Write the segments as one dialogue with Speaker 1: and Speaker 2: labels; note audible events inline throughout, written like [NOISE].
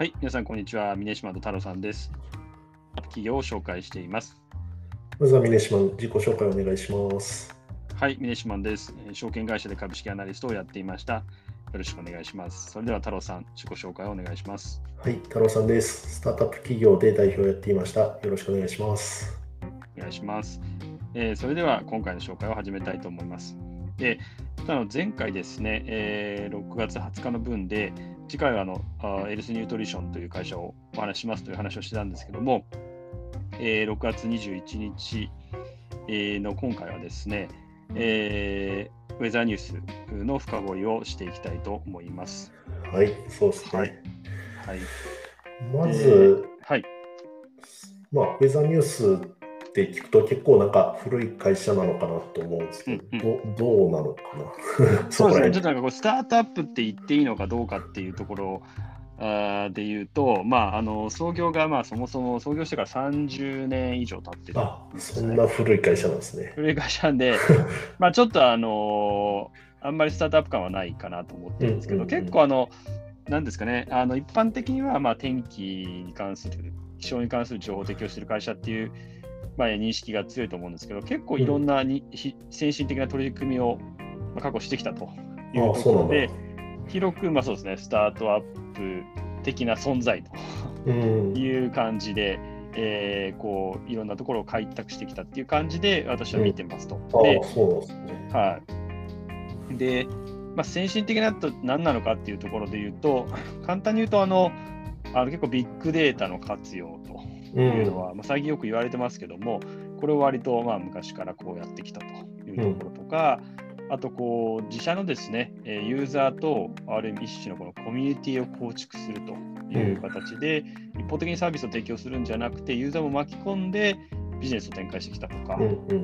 Speaker 1: はい、皆さん、こんにちは。峰島と太郎さんです。企業を紹介しています。
Speaker 2: まずは峰島、自己紹介お願いします。
Speaker 1: はい、峰島です。えー証券会社で株式アナリストをやっていました。よろしくお願いします。それでは太郎さん、自己紹介をお願いします。
Speaker 2: はい、太郎さんです。スタートアップ企業で代表をやっていました。よろしくお願いします。
Speaker 1: お願いします。えーそれでは今回の紹介を始めたいと思います。で、あの前回ですね、えー6月20日の分で、次回はあのあエルスニュートリションという会社をお話ししますという話をしてたんですけども、えー6月21日、えーの今回はですね、えーウェザーニュースの深掘りをしていきたいと思います。
Speaker 2: はい、そうですね。
Speaker 1: はいはい。
Speaker 2: まず、
Speaker 1: はい。
Speaker 2: まあ、ウェザーニュースって聞くと結構なんか古い会社なのかなと思うんですけど、
Speaker 1: うん
Speaker 2: どどうなのかな。[LAUGHS]
Speaker 1: そうですね、ちょっ
Speaker 2: と
Speaker 1: となんかこうスタートアップって言っていいのかどうかっていうところで言うと、まあ、あの創業がまあそもそも創業してから30年以上経ってる
Speaker 2: あ、
Speaker 1: んです
Speaker 2: そ
Speaker 1: ね
Speaker 2: んな古い会社なんですね。
Speaker 1: 古い会社なんで、[LAUGHS] まあちょっとあのあんまりスタートアップ感はないかなと思ってるんですけど、
Speaker 2: うんうんうん。
Speaker 1: 結構あの、なんですかね、あの一般的にはまあ天気に関する、気象に関する情報を提供している会社っていう、まあ、認識が強いと思うんですけど、結構いろんなに、ひ先進的な取り組みをまあ過去してきたという
Speaker 2: あ、
Speaker 1: と。ころで、広く、まあそうですね、スタートアップ的な存在と
Speaker 2: うん。
Speaker 1: いう感じで、えーこういろんなところを開拓してきたっていう感じで私は見てますと。で
Speaker 2: あ、そうですね。
Speaker 1: はい、で、まあ、先進的なと何なのかっていうところで言うと、簡単に言うとあの、あの結構ビッグデータの活用と
Speaker 2: う
Speaker 1: いうのは、まあ、最近よく言われてますけども、これを割とまあ昔からこうやってきたというところとか、あとこう自社のですね、えーユーザーとある意味一種のこのコミュニティを構築するという形で、一方的にサービスを提供するんじゃなくて、ユーザーも巻き込んでビジネスを展開してきたとか、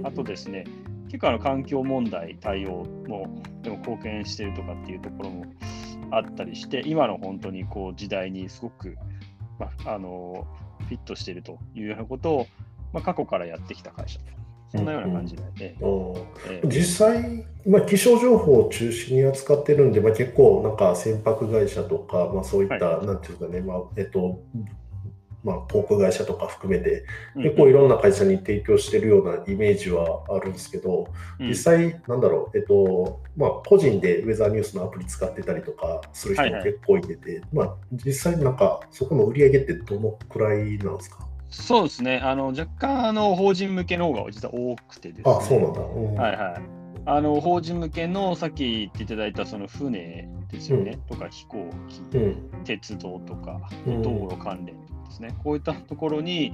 Speaker 1: あとですね、結構あの環境問題対応もでも貢献してるとかっていうところもあったりして、今の本当にこう時代にすごく、まあ、あのフィットしているというようなことを、まあ、過去からやってきた会社と、そんなような感じで、え
Speaker 2: あー。
Speaker 1: ええ。
Speaker 2: 実際、まあ、気象情報を中心に扱ってるんで、まあ、結構なんか船舶会社とか、まあ、そういった、なんていうかね、まあえっとまあ、航空会社とか含めて、結構いろんな会社に提供してるようなイメージはあるんですけど、
Speaker 1: うん。
Speaker 2: 実際、なんだろう、えっとまあ、個人でウェザーニュースのアプリ使ってたりとかする人も
Speaker 1: はいはい。
Speaker 2: 結構いてて、まあ、実際、なんかそこの売り上げってどのくらいなんですか？
Speaker 1: そうですね、あの若干あの法人向けの方が実は多くてですね。
Speaker 2: あ、そうなんだ。うん
Speaker 1: はいはい。あの法人向けのさっき言っていただいたその船ですよね、とか飛行機、
Speaker 2: うん。
Speaker 1: 鉄道とか
Speaker 2: うん。
Speaker 1: 道路関連ですね、こういったところに、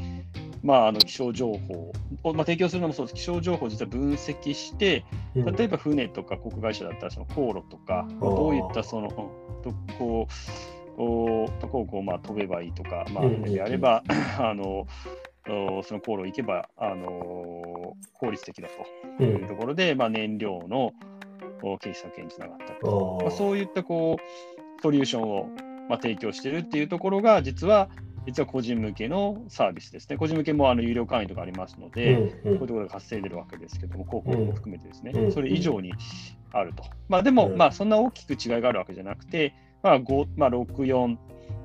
Speaker 1: まあ、あの気象情報を、まあ、提供するのもそうです。気象情報を実は分析して、
Speaker 2: うん。
Speaker 1: 例えば船とか航空会社だったらその航路とか、
Speaker 2: ー。
Speaker 1: どういったその、うんどこうおどこをこうまあ飛べばいいとか、まあ、あれば、[LAUGHS] あのおその航路行けば、あの効率的だというところで、まあ、燃料のお経費削減につながったり
Speaker 2: あ
Speaker 1: とか、まあ、
Speaker 2: ー
Speaker 1: そういったこうソリューションを、まあ、提供しているっていうところが、実は実は個人向けのサービスですね。個人向けもあの有料会員とかありますので、こういうところが稼いでるわけですけども、広告も含めてですね、
Speaker 2: うん。
Speaker 1: それ以上にあると。まあ、でも、
Speaker 2: うん。
Speaker 1: まあ、そんな大きく違いがあるわけじゃなくて、まあ、5まあ、6、4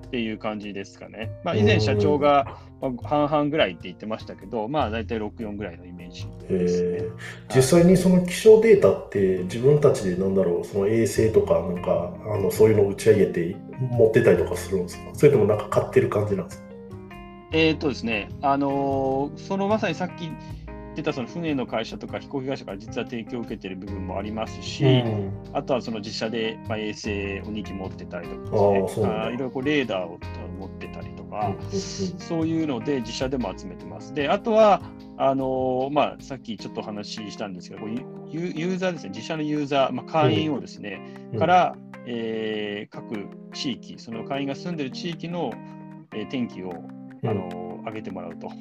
Speaker 1: っていう感じですかね。まあ、以前、社長が、まあ、半々ぐらいって言ってましたけど、まあ、大体6、4ぐらいのイメージですね。
Speaker 2: えー。実際にその気象データって自分たちでなんだろうその衛星とかなんかあのそういうのを打ち上げて持ってたりとかするんですか？それともなんか買ってる感じなんですか？
Speaker 1: えーとですね、あのーそのまさにさっき出たその船の会社とか飛行機会社から実は提供を受けている部分もありますし、
Speaker 2: うん。
Speaker 1: あとはその実社で、まあ、衛星を2機持ってたりとか
Speaker 2: あーそうなんだ。
Speaker 1: あーいろいろこうレーダーを持ってたりとか、
Speaker 2: うん
Speaker 1: そういうので自社でも集めてます。で、あとは、あのーまあ、さっきちょっとお話ししたんですけど、ユーザーですね、自社のユーザー、まあ、会員をですね、
Speaker 2: うん。
Speaker 1: から、えー各地域、その会員が住んでる地域の、えー天気を、あのー上げてもらうと。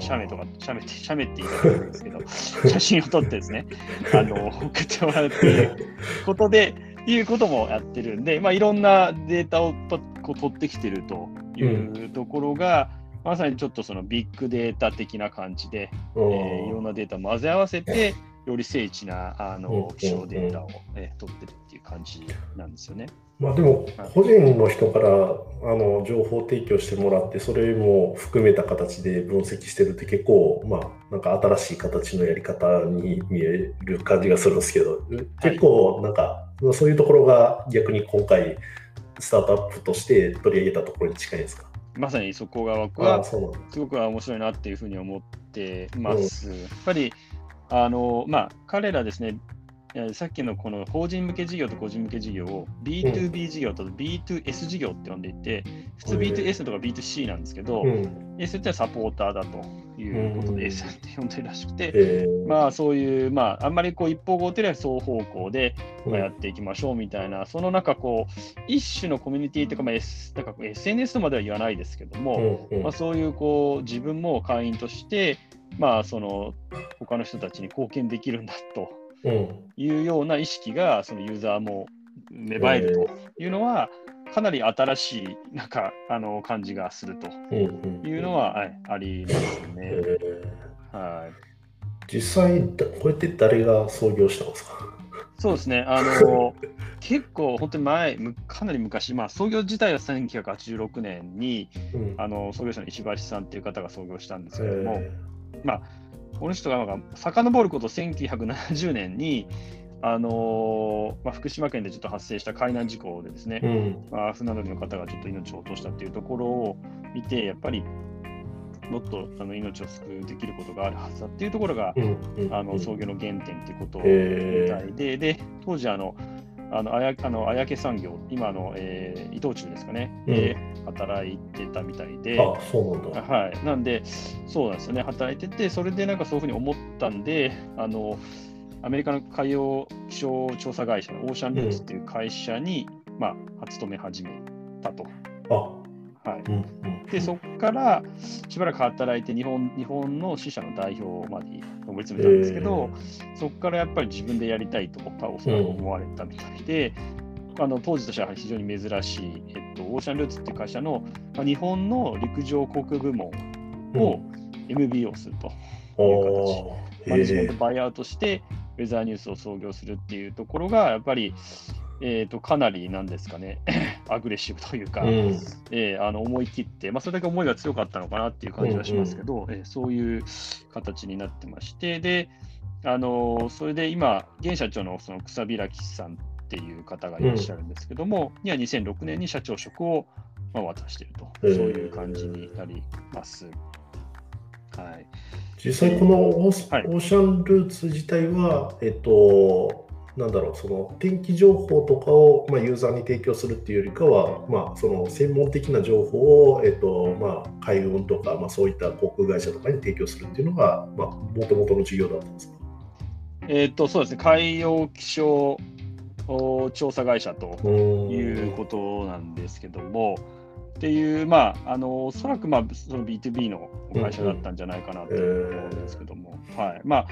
Speaker 1: 写メとか、写メって、写メって言い方なんですけど、[LAUGHS] 写真を撮ってですね、あの送ってもらうっていう [LAUGHS] ことで、いうこともやってるんで、まあ、いろんなデータをとこう取ってきてるというところが、まさにちょっとそのビッグデータ的な感じで、
Speaker 2: うん。
Speaker 1: えーいろんなデータを混ぜ合わせて、より精緻なあの気象データを、え取ってるっていう感じなんですよね。
Speaker 2: まあ、でも、個人の人からあの情報提供してもらって、それも含めた形で分析してるって結構、まあ、なんか新しい形のやり方に見える感じがするんですけど、結構なんか、そういうところが逆に今回、スタートアップとして取り上げたところに近いですか？
Speaker 1: まさにそこが僕はすごく面白いなっていうふうに思ってます。うん、やっぱりあのまあ、彼らですね、さっきのこの法人向け事業と個人向け事業を B2B 事業と B2S 事業って呼んでいて、普通 B2S とか B2C なんですけど、S ってサポーターだということで S って呼んでるらしくて、まあそういう、まああんまりこう一方向というよりは双方向でやっていきましょうみたいな、その中こう、一種のコミュニティというか、まあ S、なんか SNS とまでは言わないですけども、まあそういうこう自分も会員として、まあその他の人たちに貢献できるんだと。いうような意識がそのユーザーも芽生えるというのは、かなり新しいなんかあの感じがするというのは、はい、ありますね。はい、
Speaker 2: 実際、これって誰が創業したんですか？
Speaker 1: そうですね、あの [LAUGHS] 結構本当に前、かなり昔、まあ、創業自体は1986年に、うん、あの創業者の石橋さんっていう方が創業したんですけども、まあ、この人がなんか遡ること1970年に、あのー、まあ、福島県でちょっと発生した海難事故でですね、うん、まあ、船乗りの方がちょっと命を落としたっていうところを見て、やっぱりもっとあの命を救うできることがあるはずだっていうところが、うん。うん、あの創業の原点っていうことみたいで、で当時あの、あのあやあの綾家産業、今の、えー、伊藤忠ですかね、うん、で働いてたみたいで、
Speaker 2: あそうなんだ。
Speaker 1: はい、なんで、そうなんですよね、働いてて、それでなんかそういうふうに思ったんで、あのアメリカの海洋気象調査会社のオーシャンルーツっていう会社に、うん、まあ、勤め始めたと。
Speaker 2: あ。
Speaker 1: はい。うんうん、でそこからしばらく働いて日本日本の支社の代表まで上り詰めたんですけど、えー、そこからやっぱり自分でやりたいと思われたみたいで、うん、あの当時としては非常に珍しい、えっと、オーシャンルーツっていう会社の、まあ、日本の陸上航空部門を MBO するという形、うん、マネジメントバイアウトして、ウェザーニュースを創業するっていうところが、やっぱりえーと、かなりなんですかね、[CLEARS THROAT] アグレッシブというか、うん、えー、あの思い切って、まあ、それだけ思いが強かったのかなっていう感じはしますけど、うんうん、えー、そういう形になってまして、で、あのそれで今、現社長のその草開さんっていう方がいらっしゃるんですけども、うん、には2006年に社長職を、まあ、渡していると、そういう感じになります。はい、
Speaker 2: 実際、このオーシャンルーツ自体は、えっと、なんだろう、その天気情報とかを、まあ、ユーザーに提供するっていうよりかは、まあ、その専門的な情報を、えっとまあ、海運とか、まあ、そういった航空会社とかに提供するっていうのが、もともとの事業だったんですか？
Speaker 1: えっと、そうですね、海洋気象調査会社ということなんですけども、っていう、まあ、あのおそらく、まあ、その B2B の会社だったんじゃないかなと思うんですけども、はい。まあ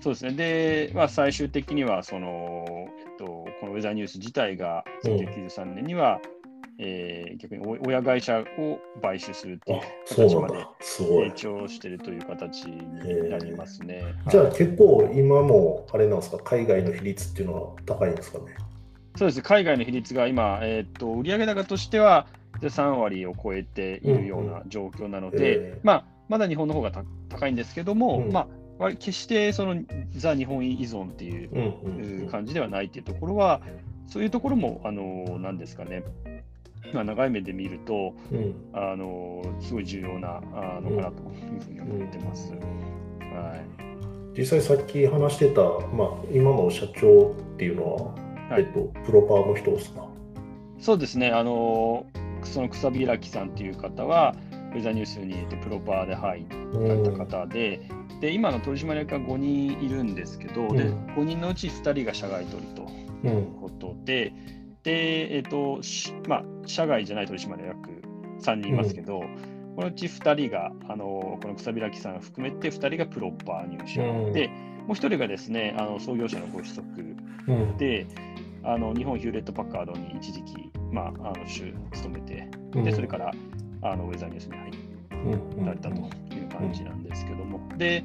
Speaker 1: そうですね。で、まあ、最終的には、その、えっと、このウェザーニュース自体が1993年には、うん、えー、逆に親会社を買収するっていう形まで成長しているという形になりますね。
Speaker 2: じゃあ結構今もあれなんですか、海外の比率っていうのは高いんですかね？
Speaker 1: そうです、海外の比率が今、えー、っと売上高としては3割を超えているような状況なので、うんうんえー、まあ、まだ日本の方が高いんですけども、うん、まあ決してそのザ・日本依存っていう感じではないっていうところは、そういうところも、あのなんですかね、まあ、長い目で見ると、うん、あのすごい重要なあのかなというふうに思ってます。はい、
Speaker 2: 実際さっき話してた、まあ、今の社長っていうのは、はい、えっと、プロパーの人ですか？
Speaker 1: そうですね、あのその草開さんっていう方は、ウェザーニュースにプロパーで入った方で、で今の取締役が5人いるんですけど、うん、で5人のうち2人が社外取りということで、うん、で、えっ、ー、とまあ、社外じゃない取締役3人いますけど、うん、このうち2人が、あのこの草開さんを含めて2人がプロッパー入社、で、もう1人がですね、あの創業者のご子息。で、あの日本ヒューレット・パッカードに一時期、まあ、あの勤めて、でそれからあのウェザーニュースに入られたと感じなんですけども、で、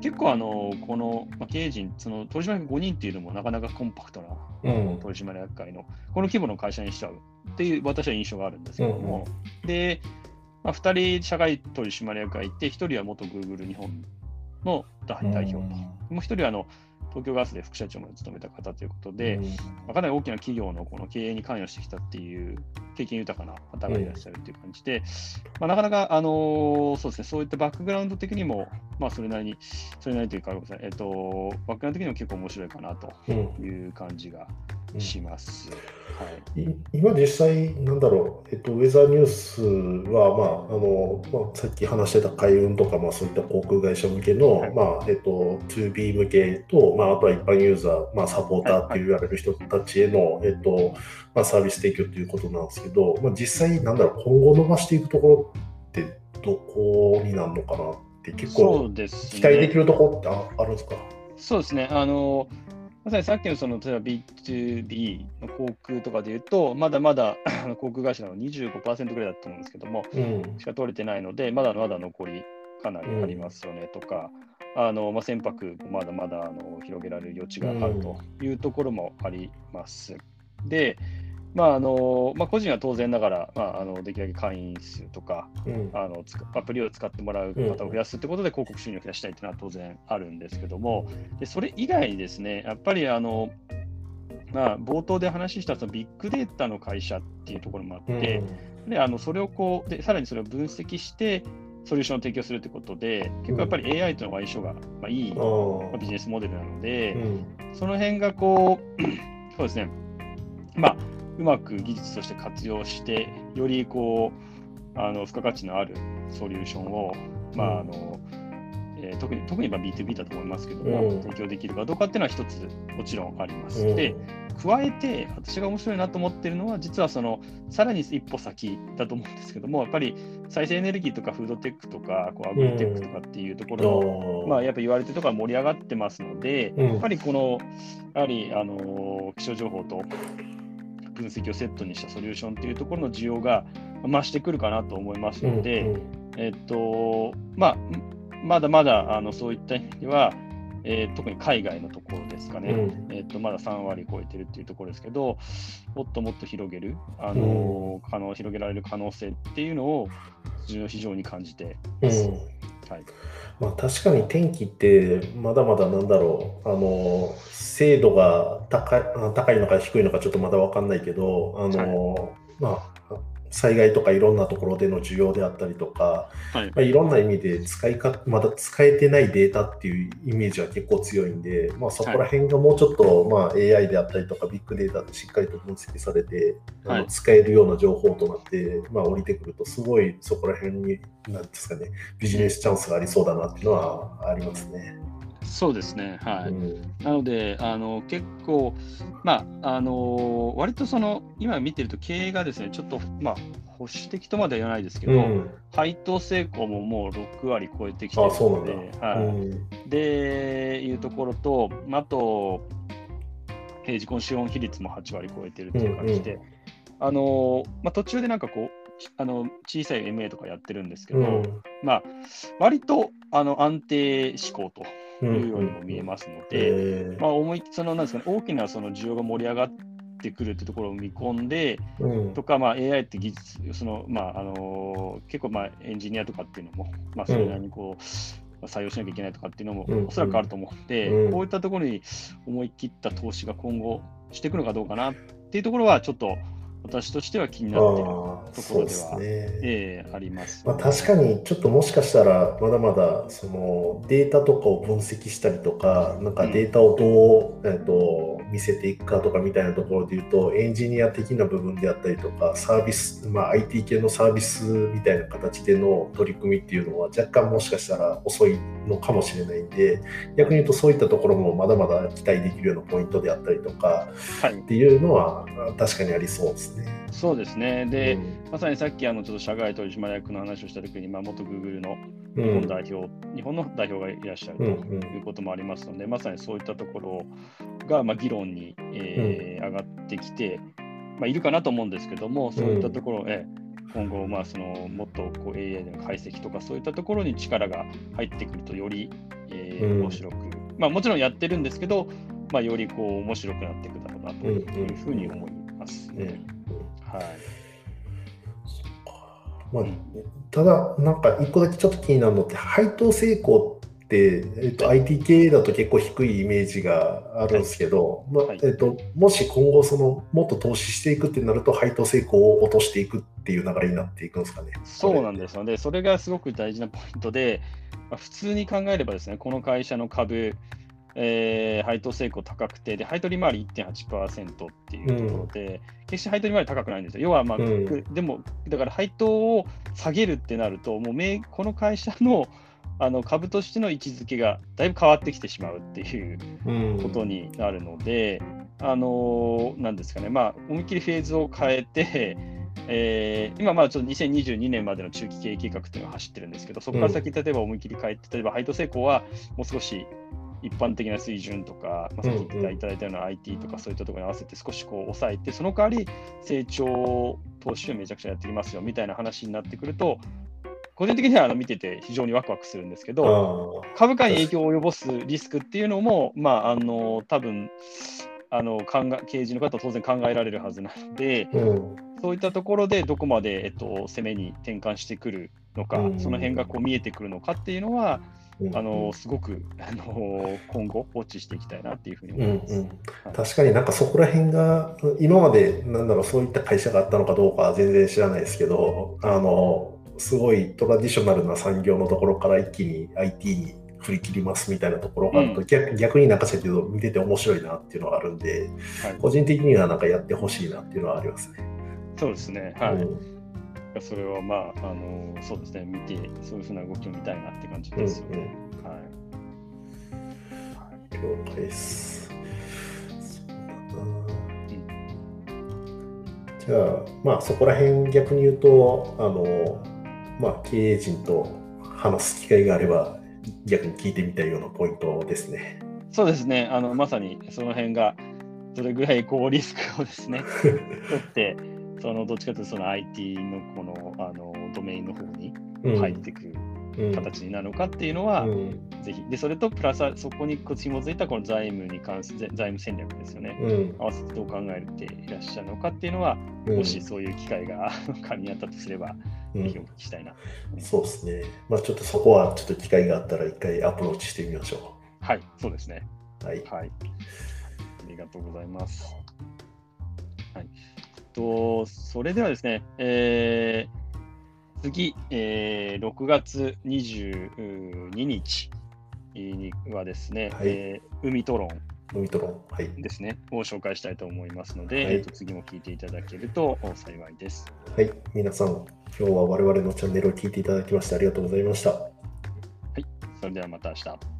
Speaker 1: 結構あの、この、まあ、経営陣、その取締役5人っていうのもなかなかコンパクトな、
Speaker 2: うん。
Speaker 1: 取締役会の、この規模の会社にしちゃうっていう私は印象があるんですけども、で、まあ、2人社外取締役会いて、1人は元 Google 日本の代代表と、もう1人はあの東京ガスで副社長まで務めた方ということで、
Speaker 2: うん。
Speaker 1: まあかなり大きな企業のこの経営に関与してきたっていう経験豊かな方がいらっしゃるっていう感じで、まあ、なかなか、あのーそうですね、そういったバックグラウンド的にも、まあ、それなりに、それなりというか、えっと、バックグラウンド的にも結構面白いかなと
Speaker 2: うん
Speaker 1: いう感じがします。はい
Speaker 2: い今実際、なんだろう、えっと、ウェザーニュースは、まああのまあ、さっき話してた海運とか、まあ、そういった航空会社向けの、
Speaker 1: はい
Speaker 2: まあえっと、2B 向けと、まあ、あとは一般ユーザー、まあ、サポーターって言われる人たちへの、えっとまあ、サービス提供ということなんですけど、まあ、実際、なんだろう、今後伸ばしていくところって、どこになるのかなって、結
Speaker 1: そ
Speaker 2: 構期待でき
Speaker 1: ね。
Speaker 2: るところってああるんですか？
Speaker 1: そうですね。あのまさにさっきのその例えば B2B の航空とかで言うと、まだまだ航空会社の25%ぐらいだと思うんですけども、
Speaker 2: うん
Speaker 1: しか取れてないので、まだまだ残りかなりありますよねとか、あのまあ、船舶もまだまだあの広げられる余地があるというところもあります。で、まああのまあ、個人は当然ながら、まあ、あのできるだけ会員数とか
Speaker 2: うん。
Speaker 1: あのアプリを使ってもらう方を増やすってことで広告収入を増やしたいというのは当然あるんですけども、でそれ以外にですね、やっぱりあの、まあ、冒頭で話したそのビッグデータの会社っていうところもあって、であのそれをこうで、さらにそれを分析して、ソリューションを提供するということで、結構やっぱり AI との相性が、まあ、いい、
Speaker 2: うん
Speaker 1: まあ
Speaker 2: あ
Speaker 1: ビジネスモデルなので、
Speaker 2: うん。
Speaker 1: その辺がこう、[CLEARS THROAT] そうですね、まあ、うまく技術として活用して、よりこう、あの付加価値のあるソリューションを、まああのえー特に特にまあ B2B だと思いますけども、
Speaker 2: うん。
Speaker 1: 提供できるかどうかっていうのは一つもちろんあります。
Speaker 2: うん。
Speaker 1: で、加えて、私が面白いなと思ってるのは、実はその、さらに一歩先だと思うんですけども、やっぱり再生エネルギーとかフードテックとか、こうアグリテックとかっていうところの、まあ、やっぱ言われてるとか盛り上がってますので、
Speaker 2: うん。
Speaker 1: やっぱりこの、やはり、あのー気象情報と分析をセットにしたソリューションというところの需要が増してくるかなと思いますので、
Speaker 2: うん。
Speaker 1: えっと、まあ、まだまだあのそういった意味では、えー特に海外のところですかね、
Speaker 2: うん。
Speaker 1: えっと、まだ3割超えてるっていうところですけど、もっともっと広げる、あの可能広げられる可能性っていうのを非常に感じてます。
Speaker 2: うん
Speaker 1: はい。
Speaker 2: まあ、確かに天気ってまだまだなんだろう。あの精度が高いあ高いのか低いのかちょっとまだ分かんないけどあの、まあ、災害とかいろんなところでの需要であったりとか、
Speaker 1: はい。
Speaker 2: まあ、いろんな意味で使いかまだ使えてないデータっていうイメージは結構強いんで、まあ、そこら辺がもうちょっと、まあ、AI であったりとかビッグデータでしっかりと分析されて、あ
Speaker 1: はい。
Speaker 2: の使えるような情報となって、まあ、降りてくるとすごいそこら辺になんですかねビジネスチャンスがありそうだなっていうのはありますね。
Speaker 1: そうですね、はい。
Speaker 2: うん。
Speaker 1: なので、あの結構、まあ、あの割とその、今見てると経営がですね、ちょっと、まあ、保守的とまでは言わないですけど、
Speaker 2: うん。
Speaker 1: 配当成功ももう6割超えてきてるので、はい。
Speaker 2: うん。
Speaker 1: で、いうところと、あと、えー自己資本比率も8割超えてるっていう感じで、
Speaker 2: うん
Speaker 1: あのまあ、途中でなんかこう、あの小さい MA とかやってるんですけど、
Speaker 2: うん。
Speaker 1: まあ、割とあの安定志向と
Speaker 2: うん
Speaker 1: いうようにも見えますので、
Speaker 2: えー。
Speaker 1: まあ、思いそのなんですかね、大きなその需要が盛り上がってくるってところを見込んで、
Speaker 2: うん。
Speaker 1: とか、まあ、AI って技術、そのまああの結構まあエンジニアとかっていうのも、まあ、それなりにこう、まあ採用しなきゃいけないとかっていうのも
Speaker 2: うん。
Speaker 1: おそらくあると思うので、
Speaker 2: うん。
Speaker 1: こういったところに思い切った投資が今後していくのかどうかなっていうところは、ちょっと私としては気に
Speaker 2: あ
Speaker 1: なっている
Speaker 2: ー
Speaker 1: ところですは、
Speaker 2: ね。
Speaker 1: ええあります。
Speaker 2: まあ、確かにちょっともしかしたらまだまだそのデータとかを分析したりとかなんかデータをどう、えっと見せていくかとかみたいなところで言うとエンジニア的な部分であったりとかサービス、まあ、IT 系のサービスみたいな形での取り組みっていうのは若干もしかしたら遅いのかもしれないんで逆に言うとそういったところもまだまだ期待できるようなポイントであったりとか
Speaker 1: はい。
Speaker 2: っていうのはあ確かにありそうですね。
Speaker 1: そうですね。で、
Speaker 2: うん。
Speaker 1: まさにさっきあのちょっと社外取締役の話をしたときに、まあ、元 Google の
Speaker 2: う
Speaker 1: 日本
Speaker 2: ん
Speaker 1: 代表、日本の代表がいらっしゃると
Speaker 2: うんうん。
Speaker 1: いうこともありますので、まさにそういったところが、まあ、議論に、えー上がってきて、まあ、いるかなと思うんですけども、そういったところ、えー今後、まあ、そのもっとこう AI での解析とか、そういったところに力が入ってくると、よりえー、面白く、まあ、もちろんやってるんですけど、まあ、よりこう面白くなっていくだろうなというふうに思いますね。はい。
Speaker 2: まあ、ただ、なんか一個だけちょっと気になるのって、配当成功えっと、IT 系だと結構低いイメージがあるんですけど、はい、まあえっと、もし今後その、もっと投資していくってなると、配当成功を落としていくっていう流れになっていくんですかね。
Speaker 1: そうなんですよね。それがすごく大事なポイントで、まあ、普通に考えればですね、この会社の株、えー、配当成功高くて、で配当利回り1.8%っていうところで、うん、決して配当利回り高くないんですよ。要は、まあ、うん、でも、だから配当を下げるってなると、もうこの会社のあの株としての位置づけがだいぶ変わってきてしまうっていうことになるので、うん、あのなんですかね、まあ、思いっきりフェーズを変えて、えー、今、まあちょっと2022年までの中期経営計画っていうのが走ってるんですけど、そこから先、例えば思いっきり変えて、例えば配当成功はもう少し一般的な水準とか、まあ、さっき言っていただいたような IT とかそういったところに合わせて少しこう抑えて、その代わり成長投資をめちゃくちゃやっていきますよみたいな話になってくると、個人的にはあの見てて非常にワクワクするんですけど、株価に影響を及ぼすリスクっていうのも、まあ、あの多分あの考え経営陣の方は当然考えられるはずなので、うん、そういったところでどこまで、えっと、攻めに転換してくるのか、うん、その辺がこう見えてくるのかっていうのは、あのすごくあの今後、ウォッチしていきたいなっていうふうに思います、うんうん。
Speaker 2: はい、確かになんかそこら辺が、今までなんだろう、そういった会社があったのかどうかは全然知らないですけど、あのすごいトラディショナルな産業のところから一気に IT に振り切りますみたいなところがあると、うん、逆逆になんかそういう見てて面白いなっていうのがあるんで、はい、個人的にはなんかやってほしいなっていうのはありますね。
Speaker 1: そうですね。はい。うんそれはまあ、あのそうですね、見て、そういうふうな動きを見たいなって感じですよね。うんうん、はい。
Speaker 2: 了解です。じゃあ、まあ、そこら辺逆に言うと、あの、まあ、経営陣と話す機会があれば、逆に聞いてみたいようなポイントですね。
Speaker 1: そうですね、あのまさにその辺が、どれぐらいこうリスクをですね、取って、そのどっちかというとその IT のこのあのドメインの方に入っていく形になるのかっていうのは、うん、ぜひ。でそれとプラスそこに紐づいたこの財務に関する財務戦略ですよね、うん、合わせてどう考えていらっしゃるのかっていうのは、うん、もしそういう機会が噛み合ったとすれば、ぜひお聞きしたいな、
Speaker 2: そうですね、まあ、ちょっとそこはちょっと機会があったら一回アプローチしてみましょ
Speaker 1: う。はい、そうですね。
Speaker 2: はい、
Speaker 1: はい、ありがとうございます。はい。と、それではですね、えー、次、えー、6月22日にはですね、はい、えー、海トロン
Speaker 2: 海トロン、はい、
Speaker 1: ですね、を紹介したいと思いますので、はい、えー、と次も聞いていただけると幸いです。
Speaker 2: はい、皆さん、今日は我々のチャンネルを聞いていただきましてありがとうございました。は
Speaker 1: い、それではまた明日。